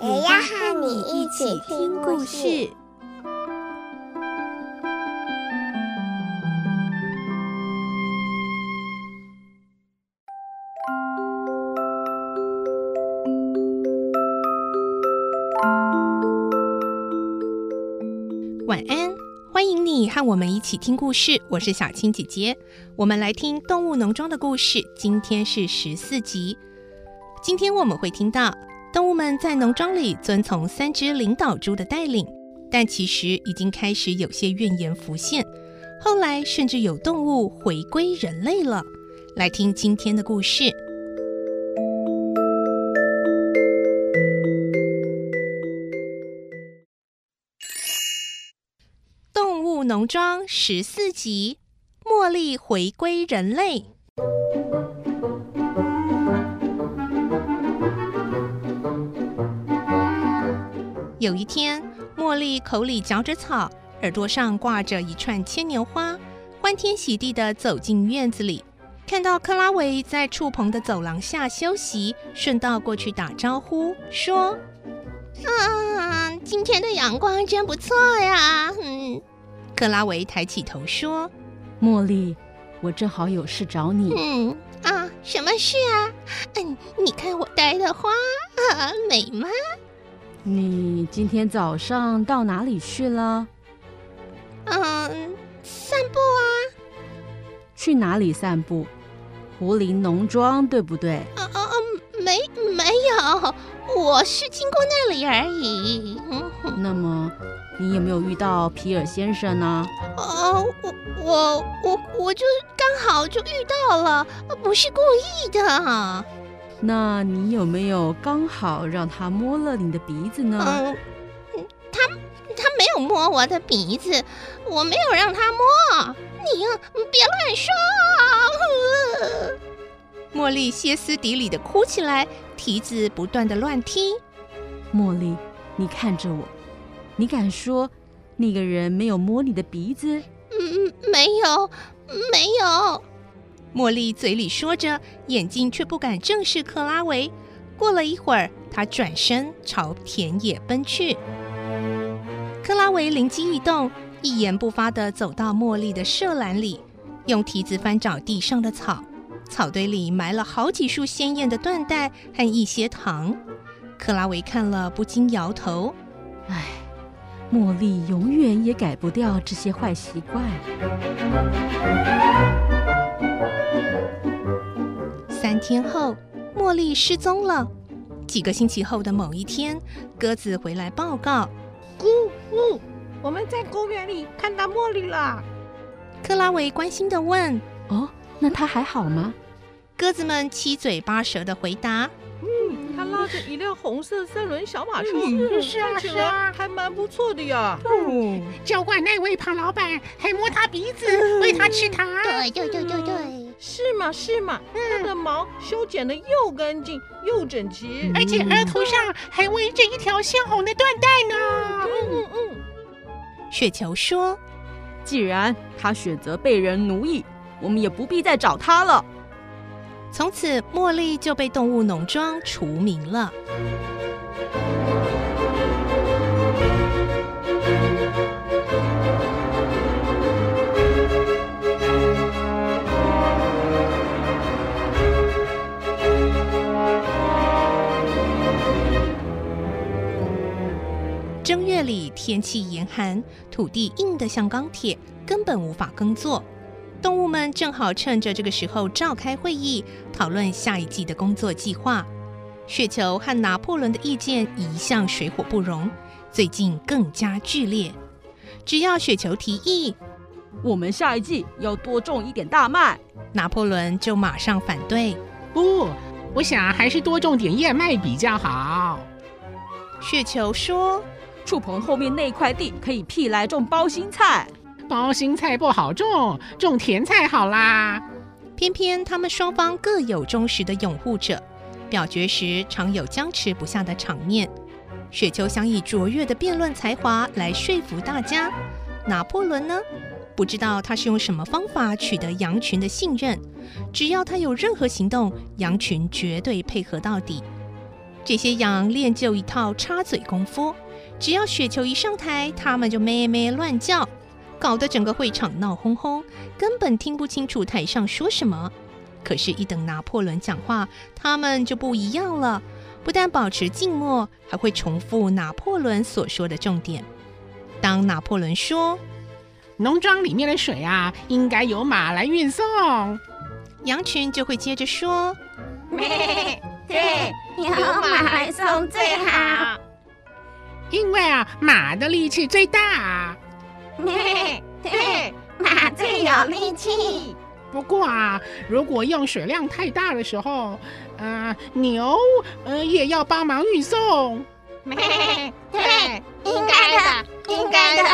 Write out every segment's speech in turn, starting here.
也要和你一起听故事。晚安，欢迎你和我们一起听故事。我是小青姐姐，我们来听《动物农庄》的故事。今天是十四集。今天我们会听到动物们在农庄里遵从三只领导猪的带领，但其实已经开始有些怨言浮现。后来甚至有动物回归人类了。来听今天的故事。动物农庄十四集，茉莉回归人类。有一天，茉莉口里嚼着草，耳朵上挂着一串牵牛花，欢天喜地地走进院子里，看到克拉维在畜棚的走廊下休息，顺道过去打招呼，说：“啊，今天的阳光真不错呀。”嗯。克拉维抬起头说：“茉莉，我正好有事找你。”“嗯啊，什么事啊？嗯，你看我戴的花啊，美吗？”“你今天早上到哪里去了？”“嗯，散步啊。”“去哪里散步？湖林农庄，对不对？”“啊啊啊，没没有，我是经过那里而已。”“嗯，那么。”你有没有遇到皮尔先生呢？哦，我我我我就刚好就遇到了，不是故意的。那你有没有刚好让他摸了你的鼻子呢？嗯，他他没有摸我的鼻子，我没有让他摸。你呀，别乱说。茉莉歇斯底里的哭起来，蹄子不断的乱踢。茉莉，你看着我。你敢说那个人没有摸你的鼻子？嗯，没有，没有。茉莉嘴里说着，眼睛却不敢正视克拉维。过了一会儿，她转身朝田野奔去。克拉维灵机一动，一言不发地走到茉莉的舍篮里，用蹄子翻找地上的草。草堆里埋了好几束鲜艳的缎带和一些糖。克拉维看了，不禁摇头：“唉。”茉莉永远也改不掉这些坏习惯。三天后，茉莉失踪了。几个星期后的某一天，鸽子回来报告：“咕咕，我们在公园里看到茉莉了。”克拉维关心地问：“哦，那她还好吗？”鸽子们七嘴八舌地回答。他拉着一辆红色三轮小马车，嗯、是啊是啊，还蛮不错的呀。嗯，交管那位胖老板还摸他鼻子，喂他吃糖。对对对对对，是吗是吗？他的毛修剪的又干净又整齐，而且额头上还围着一条鲜红的缎带呢。嗯嗯嗯。雪球说：“既然他选择被人奴役，我们也不必再找他了。”从此，茉莉就被动物农庄除名了。正月里，天气严寒，土地硬得像钢铁，根本无法耕作。动物们正好趁着这个时候召开会议，讨论下一季的工作计划。雪球和拿破仑的意见一向水火不容，最近更加剧烈。只要雪球提议，我们下一季要多种一点大麦，拿破仑就马上反对。不，我想还是多种点燕麦比较好。雪球说：“触棚后面那块地可以辟来种包心菜，包心菜不好种，种甜菜好啦。”偏偏他们双方各有忠实的拥护者，表决时常有僵持不下的场面。雪球想以卓越的辩论才华来说服大家，拿破仑呢，不知道他是用什么方法取得羊群的信任。只要他有任何行动，羊群绝对配合到底。这些羊练就一套插嘴功夫，只要雪球一上台，他们就咩咩乱叫，搞得整个会场闹哄哄，根本听不清楚台上说什么。可是，一等拿破仑讲话，他们就不一样了。不但保持静默，还会重复拿破仑所说的重点。当拿破仑说：“农庄里面的水啊，应该由马来运送。”羊群就会接着说：“咩，对，由马来送最好。因为啊，马的力气最大。马最有力气。”不过啊，如果用水量太大的时候，呃，牛呃也要帮忙运送。咩，对，应该的，应该的。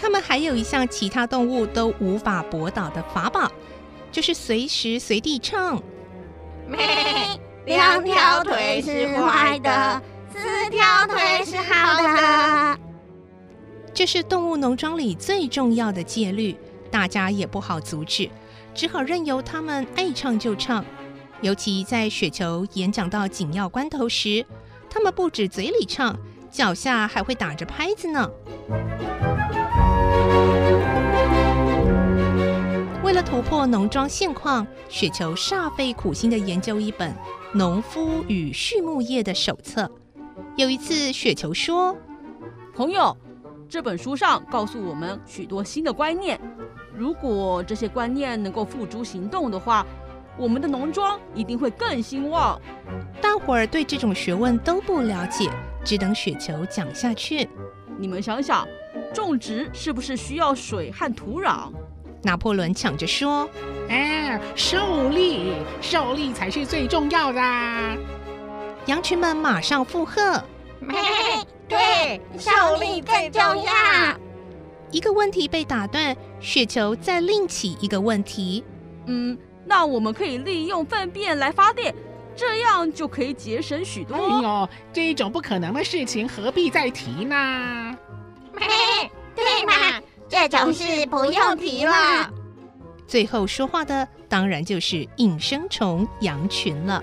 他们还有一项其他动物都无法驳倒的法宝，就是随时随地唱。咩，两条腿是坏的，四条腿是好的。这是动物农庄里最重要的戒律。大家也不好阻止，只好任由他们爱唱就唱。尤其在雪球演讲到紧要关头时，他们不止嘴里唱，脚下还会打着拍子呢。为了突破农庄现况，雪球煞费苦心地研究一本《农夫与畜牧业的手册》。有一次，雪球说：“朋友，这本书上告诉我们许多新的观念。”如果这些观念能够付诸行动的话，我们的农庄一定会更兴旺。大伙儿对这种学问都不了解，只等雪球讲下去。你们想想，种植是不是需要水和土壤？拿破仑抢着说：“哎，受力，受力才是最重要的。”羊群们马上附和：“咩，对，效力更重要。”一个问题被打断，雪球再另起一个问题。嗯，那我们可以利用粪便来发电，这样就可以节省许多。哎呦，这一种不可能的事情何必再提呢？嘿，对嘛，这种事不用提了。最后说话的当然就是应声虫羊群了。